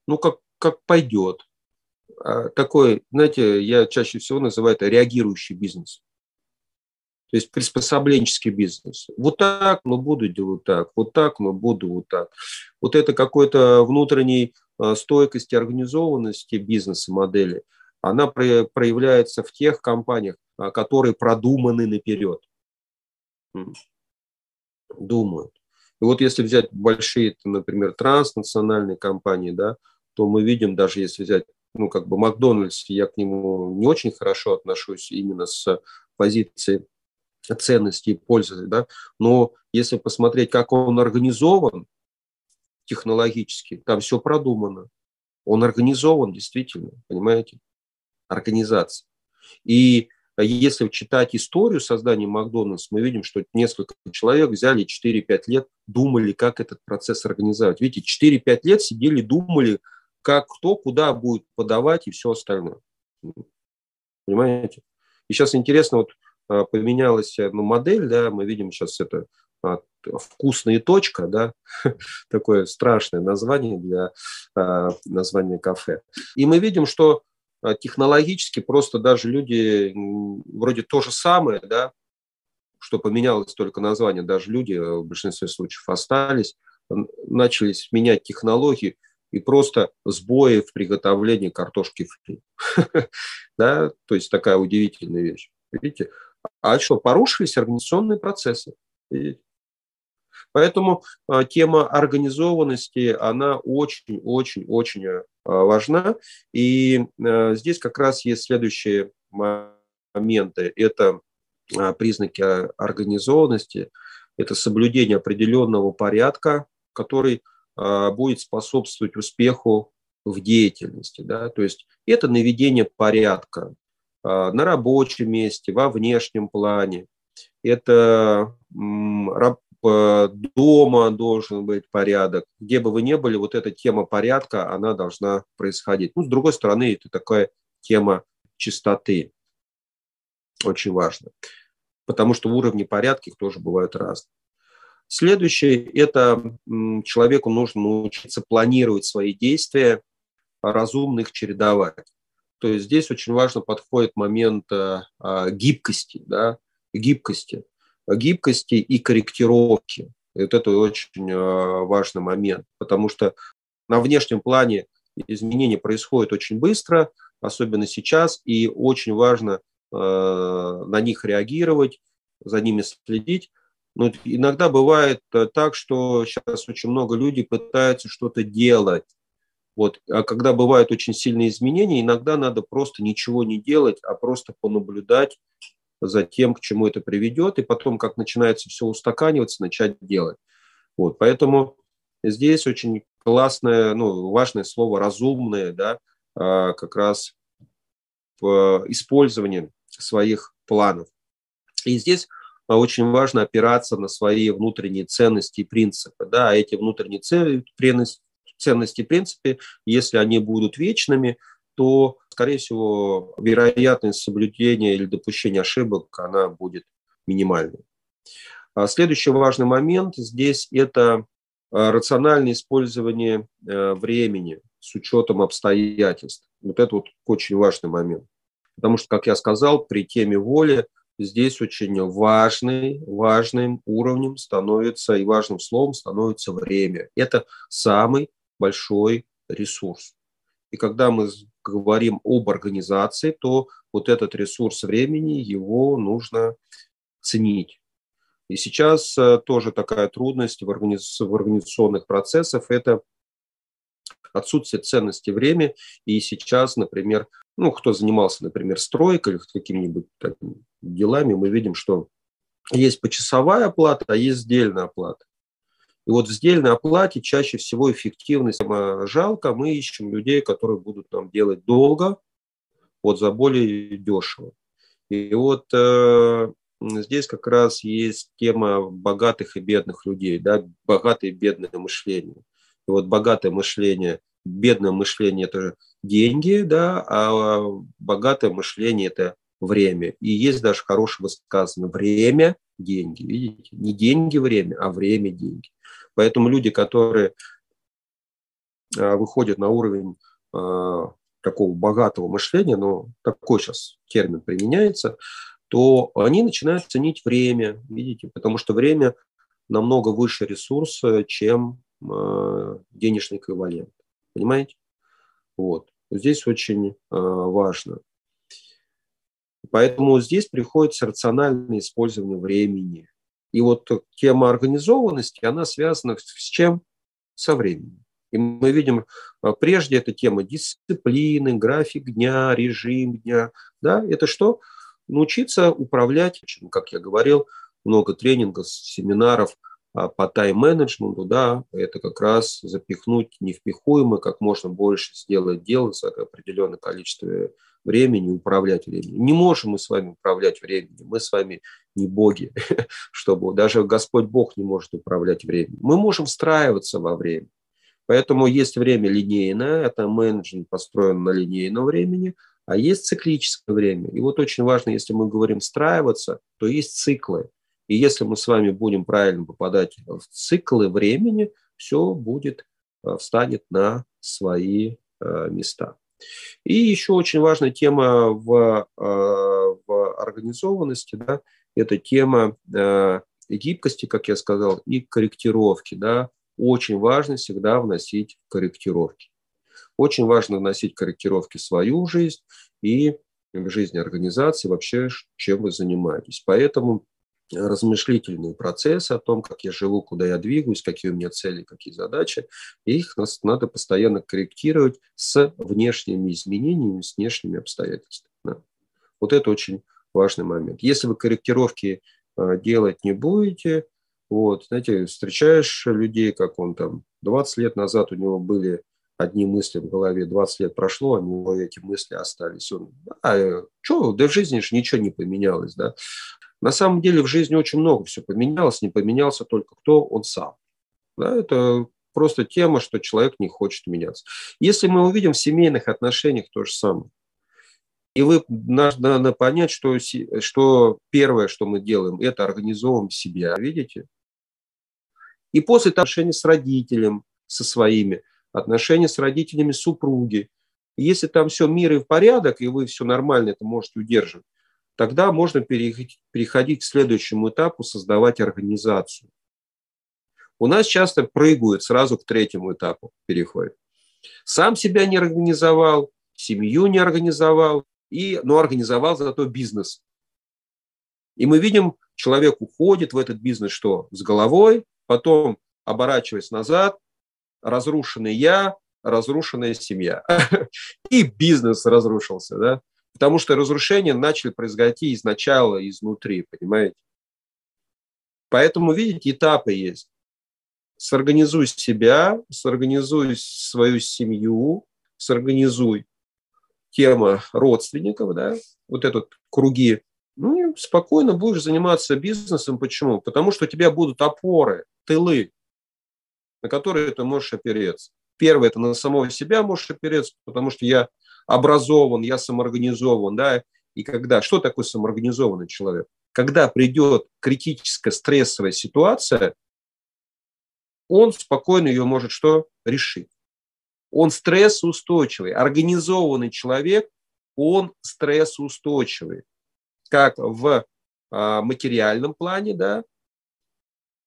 ну, как, как пойдет. А, такой, знаете, я чаще всего называю это реагирующий бизнес. То есть приспособленческий бизнес. Вот так мы буду делать так, вот так мы буду вот так. Вот это какой-то внутренней а, стойкости, организованности бизнеса модели, она проявляется в тех компаниях, а, которые продуманы наперед. Думают. И вот если взять большие, например, транснациональные компании, да, то мы видим, даже если взять ну, как бы Макдональдс, я к нему не очень хорошо отношусь именно с позиции ценности и пользы, да, но если посмотреть, как он организован технологически, там все продумано. Он организован действительно, понимаете? Организация. И если читать историю создания Макдональдс, мы видим, что несколько человек взяли 4-5 лет, думали, как этот процесс организовать. Видите, 4-5 лет сидели, думали, как кто куда будет подавать и все остальное. Понимаете? И сейчас интересно, вот а, поменялась ну, модель, да, мы видим сейчас это а, вкусная точка, да, такое страшное название для а, названия кафе. И мы видим, что технологически просто даже люди вроде то же самое, да, что поменялось только название, даже люди в большинстве случаев остались, начали менять технологии, и просто сбои в приготовлении картошки фри. да? То есть такая удивительная вещь. Видите? А что, порушились организационные процессы. Видите? Поэтому а, тема организованности, она очень-очень-очень а, важна. И а, здесь как раз есть следующие моменты. Это признаки организованности, это соблюдение определенного порядка, который будет способствовать успеху в деятельности. Да? То есть это наведение порядка а, на рабочем месте, во внешнем плане. Это дома должен быть порядок. Где бы вы ни были, вот эта тема порядка, она должна происходить. Ну, с другой стороны, это такая тема чистоты. Очень важно. Потому что уровни порядка их тоже бывают разные. Следующее – это человеку нужно научиться планировать свои действия, разумно их чередовать. То есть здесь очень важно подходит момент а, а, гибкости, да, гибкости, гибкости и корректировки. И вот это очень а, важный момент, потому что на внешнем плане изменения происходят очень быстро, особенно сейчас, и очень важно на них реагировать, за ними следить, но иногда бывает э, так, что сейчас очень много людей пытаются что-то делать Вот. А когда бывают очень сильные изменения, иногда надо просто ничего не делать, а просто понаблюдать за тем, к чему это приведет, и потом, как начинается все устаканиваться, начать делать. Вот. Поэтому здесь очень классное, ну, важное слово «разумное», да, а, как раз в использовании своих планов. И здесь очень важно опираться на свои внутренние ценности и принципы. Да, а эти внутренние ценности и принципы, если они будут вечными, то, скорее всего, вероятность соблюдения или допущения ошибок, она будет минимальной. Следующий важный момент здесь – это рациональное использование э, времени с учетом обстоятельств. Вот это вот очень важный момент. Потому что, как я сказал, при теме воли здесь очень важный, важным уровнем становится и важным словом становится время. Это самый большой ресурс. И когда мы говорим об организации, то вот этот ресурс времени, его нужно ценить. И сейчас э, тоже такая трудность в, организационных процессах – это отсутствие ценности времени. И сейчас, например, ну, кто занимался, например, стройкой или какими-нибудь делами, мы видим, что есть почасовая оплата, а есть сдельная оплата. И вот в сдельной оплате чаще всего эффективность жалко. Мы ищем людей, которые будут нам делать долго, вот за более дешево. И вот э, здесь как раз есть тема богатых и бедных людей, да, богатое и бедное мышление. И вот богатое мышление, бедное мышление – это деньги, да, а богатое мышление – это время. И есть даже хорошее высказывание – время – деньги. Видите? Не деньги – время, а время – деньги. Поэтому люди, которые а, выходят на уровень а, такого богатого мышления, но такой сейчас термин применяется, то они начинают ценить время, видите, потому что время намного выше ресурса, чем э, денежный эквивалент. Понимаете? Вот. Здесь очень э, важно. Поэтому здесь приходится рациональное использование времени. И вот тема организованности, она связана с чем? Со временем. И мы видим, э, прежде эта тема дисциплины, график дня, режим дня. Да, это что? научиться управлять, как я говорил, много тренингов, семинаров а, по тайм-менеджменту, да, это как раз запихнуть невпихуемое, как можно больше сделать дел за определенное количество времени, управлять временем. Не можем мы с вами управлять временем, мы с вами не боги, чтобы даже Господь Бог не может управлять временем. Мы можем встраиваться во время. Поэтому есть время линейное, это менеджмент построен на линейном времени – а есть циклическое время. И вот очень важно, если мы говорим встраиваться, то есть циклы. И если мы с вами будем правильно попадать в циклы времени, все будет, э, встанет на свои э, места. И еще очень важная тема в, э, в организованности, да, это тема гибкости, как я сказал, и корректировки. Да. Очень важно всегда вносить корректировки. Очень важно вносить корректировки в свою жизнь и в жизнь организации, вообще, чем вы занимаетесь. Поэтому размышлительные процессы о том, как я живу, куда я двигаюсь, какие у меня цели, какие задачи, их надо постоянно корректировать с внешними изменениями, с внешними обстоятельствами. Да. Вот это очень важный момент. Если вы корректировки э, делать не будете, вот, знаете, встречаешь людей, как он там 20 лет назад у него были одни мысли в голове, 20 лет прошло, а у него эти мысли остались. Он, а, что, да в жизни же ничего не поменялось, да. На самом деле в жизни очень много все поменялось, не поменялся только кто, он сам. Да, это просто тема, что человек не хочет меняться. Если мы увидим в семейных отношениях то же самое, и вы надо, надо понять, что, что первое, что мы делаем, это организовываем себя, видите? И после отношений с родителем, со своими, отношения с родителями супруги. Если там все мир и в порядок, и вы все нормально это можете удерживать, тогда можно переходить к следующему этапу, создавать организацию. У нас часто прыгают сразу к третьему этапу, переходят. Сам себя не организовал, семью не организовал, и, но организовал зато бизнес. И мы видим, человек уходит в этот бизнес что? С головой, потом, оборачиваясь назад, разрушенный я, разрушенная семья. И бизнес разрушился, да. Потому что разрушения начали происходить изначально, изнутри, понимаете? Поэтому, видите, этапы есть. Сорганизуй себя, сорганизуй свою семью, сорганизуй тема родственников, да, вот этот круги, ну спокойно будешь заниматься бизнесом. Почему? Потому что у тебя будут опоры, тылы, на которые ты можешь опереться. Первое, это на самого себя можешь опереться, потому что я образован, я самоорганизован, да, и когда, что такое самоорганизованный человек? Когда придет критическая стрессовая ситуация, он спокойно ее может что? Решить. Он стрессоустойчивый. Организованный человек, он стрессоустойчивый. Как в а, материальном плане, да,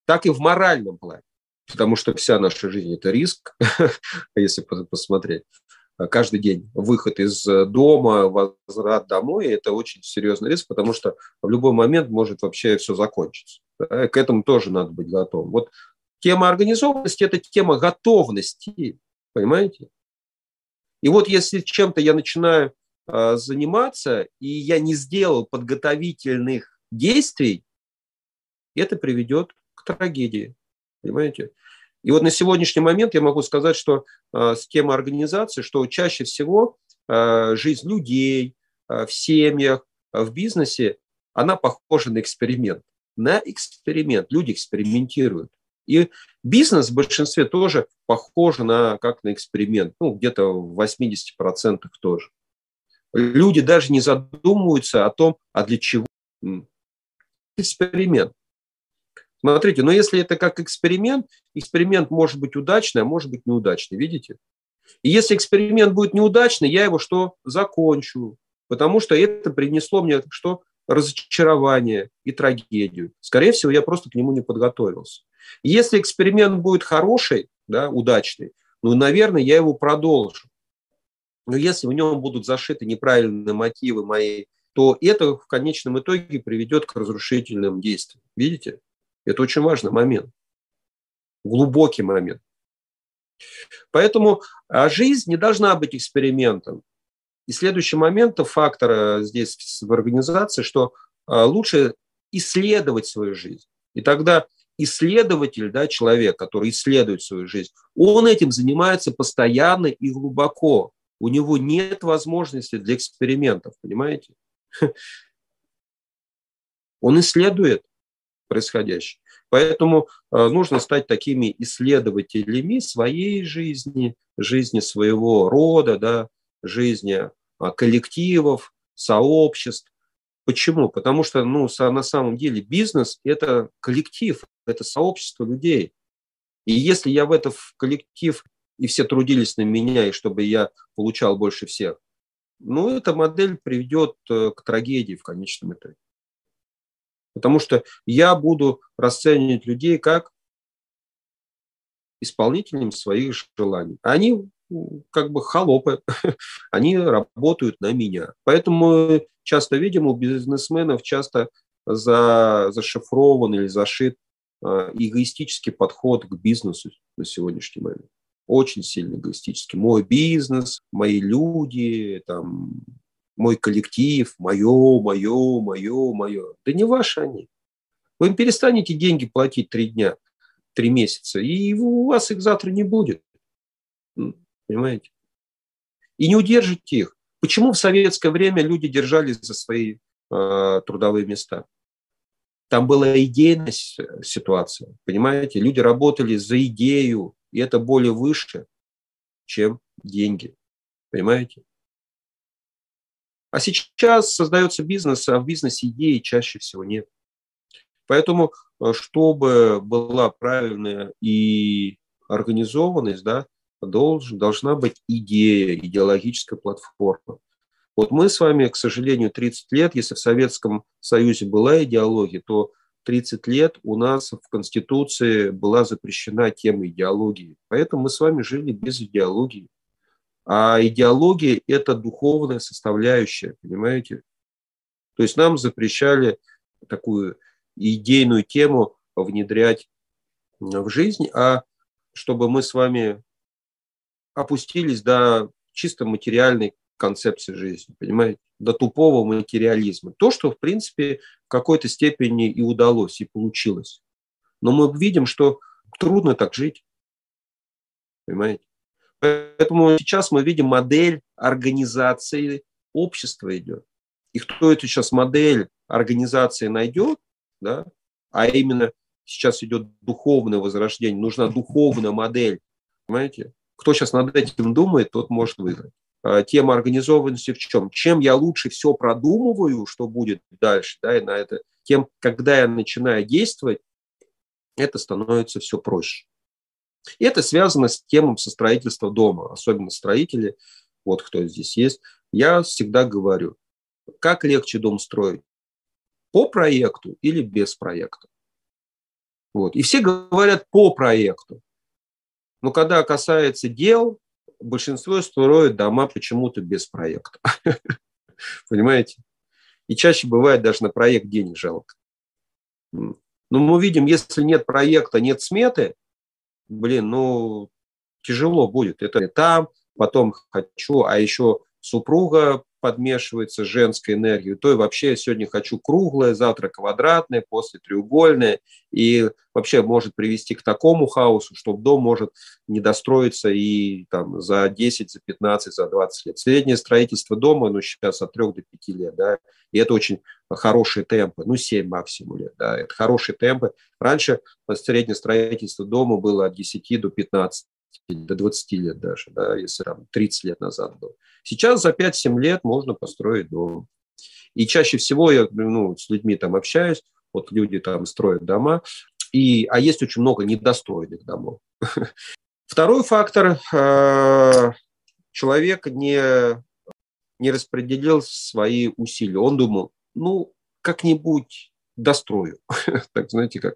так и в моральном плане. Потому что вся наша жизнь – это риск, если посмотреть. Каждый день выход из дома, возврат домой – это очень серьезный риск, потому что в любой момент может вообще все закончиться. К этому тоже надо быть готовым. Вот тема организованности – это тема готовности Понимаете? И вот если чем-то я начинаю э, заниматься, и я не сделал подготовительных действий, это приведет к трагедии. Понимаете? И вот на сегодняшний момент я могу сказать, что э, с темой организации, что чаще всего э, жизнь людей э, в семьях, в бизнесе, она похожа на эксперимент. На эксперимент. Люди экспериментируют. И бизнес в большинстве тоже похож на, как на эксперимент, ну, где-то в 80% тоже. Люди даже не задумываются о том, а для чего эксперимент. Смотрите, но если это как эксперимент, эксперимент может быть удачный, а может быть неудачный, видите? И если эксперимент будет неудачный, я его что? Закончу. Потому что это принесло мне что? Разочарование и трагедию. Скорее всего, я просто к нему не подготовился. Если эксперимент будет хороший, да, удачный, ну, наверное, я его продолжу. Но если в нем будут зашиты неправильные мотивы мои, то это в конечном итоге приведет к разрушительным действиям. Видите? Это очень важный момент. Глубокий момент. Поэтому а жизнь не должна быть экспериментом. И следующий момент, фактор здесь в организации, что а, лучше исследовать свою жизнь. И тогда исследователь, да, человек, который исследует свою жизнь, он этим занимается постоянно и глубоко. У него нет возможности для экспериментов, понимаете? Он исследует происходящее. Поэтому э, нужно стать такими исследователями своей жизни, жизни своего рода, да, жизни а, коллективов, сообществ. Почему? Потому что ну, на самом деле бизнес – это коллектив, это сообщество людей. И если я в этот коллектив, и все трудились на меня, и чтобы я получал больше всех, ну, эта модель приведет э, к трагедии в конечном итоге. Потому что я буду расценивать людей как исполнителями своих желаний. Они как бы холопы, они работают на меня. Поэтому часто видим у бизнесменов часто за, зашифрован или зашит э, эгоистический подход к бизнесу на сегодняшний момент. Очень сильно эгоистический. Мой бизнес, мои люди, там, мой коллектив, мое, мое, мое, мое. Да не ваши они. Вы им перестанете деньги платить три дня, три месяца, и у вас их завтра не будет. Понимаете? И не удержите их. Почему в советское время люди держались за свои э, трудовые места? Там была идейная ситуация, понимаете? Люди работали за идею, и это более выше, чем деньги, понимаете? А сейчас создается бизнес, а в бизнесе идеи чаще всего нет. Поэтому, э, чтобы была правильная и организованность, да, должен, должна быть идея, идеологическая платформа. Вот мы с вами, к сожалению, 30 лет, если в Советском Союзе была идеология, то 30 лет у нас в Конституции была запрещена тема идеологии. Поэтому мы с вами жили без идеологии. А идеология – это духовная составляющая, понимаете? То есть нам запрещали такую идейную тему внедрять в жизнь, а чтобы мы с вами опустились до чисто материальной концепции жизни, понимаете, до тупого материализма. То, что, в принципе, в какой-то степени и удалось, и получилось. Но мы видим, что трудно так жить, понимаете. Поэтому сейчас мы видим модель организации общества идет. И кто эту сейчас модель организации найдет, да, а именно сейчас идет духовное возрождение, нужна духовная модель, понимаете? Кто сейчас над этим думает, тот может выиграть. А, тема организованности в чем? Чем я лучше все продумываю, что будет дальше, да, и на это, тем, когда я начинаю действовать, это становится все проще. И это связано с темой со строительства дома, особенно строители, вот кто здесь есть. Я всегда говорю, как легче дом строить? По проекту или без проекта? Вот. И все говорят по проекту. Но когда касается дел, большинство строит дома почему-то без проекта. Понимаете? И чаще бывает даже на проект денег жалко. Но мы видим, если нет проекта, нет сметы, блин, ну, тяжело будет. Это там, потом хочу, а еще супруга подмешивается женской энергией, то и вообще я сегодня хочу круглое, завтра квадратное, после треугольное, и вообще может привести к такому хаосу, что дом может не достроиться и там за 10, за 15, за 20 лет. Среднее строительство дома, ну, сейчас от 3 до 5 лет, да, и это очень хорошие темпы, ну, 7 максимум лет, да, это хорошие темпы. Раньше среднее строительство дома было от 10 до 15 до 20 лет даже, да, если там 30 лет назад было. Сейчас за 5-7 лет можно построить дом. И чаще всего я ну, с людьми там общаюсь, вот люди там строят дома, и, а есть очень много недостроенных домов. Второй фактор э, – человек не, не распределил свои усилия. Он думал, ну, как-нибудь дострою. так, знаете, как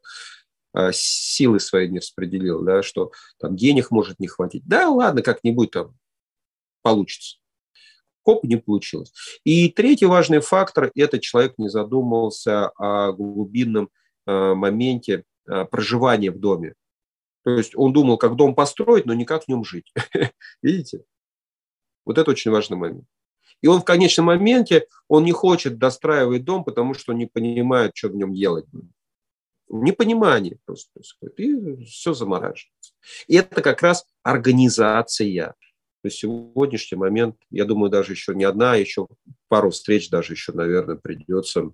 силы свои не распределил, да, что там денег может не хватить. Да, ладно, как-нибудь там получится. Хоп, не получилось. И третий важный фактор – это человек не задумывался о глубинном а, моменте а, проживания в доме. То есть он думал, как дом построить, но никак в нем жить. Видите? Вот это очень важный момент. И он в конечном моменте, он не хочет достраивать дом, потому что не понимает, что в нем делать непонимание просто происходит, и все замораживается. И это как раз организация. Есть сегодняшний момент, я думаю, даже еще не одна, еще пару встреч даже еще, наверное, придется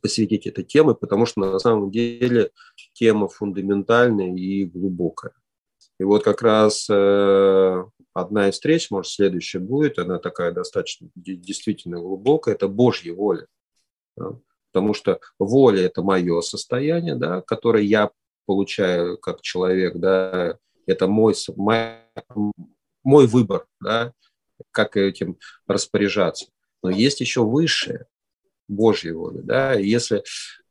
посвятить этой теме, потому что на самом деле тема фундаментальная и глубокая. И вот как раз э, одна из встреч, может, следующая будет, она такая достаточно действительно глубокая, это Божья воля. Да? Потому что воля – это мое состояние, да, которое я получаю как человек, да, это мой, мой, мой выбор, да, как этим распоряжаться. Но есть еще высшее, Божья воля, да, и если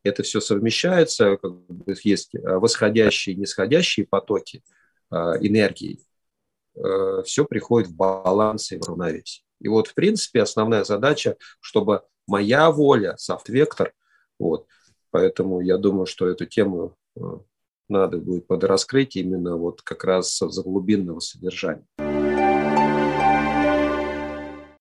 это все совмещается, как бы есть восходящие и нисходящие потоки э, энергии, э, все приходит в баланс и в равновесие. И вот, в принципе, основная задача, чтобы моя воля, софт-вектор, вот. Поэтому я думаю, что эту тему э, надо будет подраскрыть именно вот как раз с заглубинного содержания.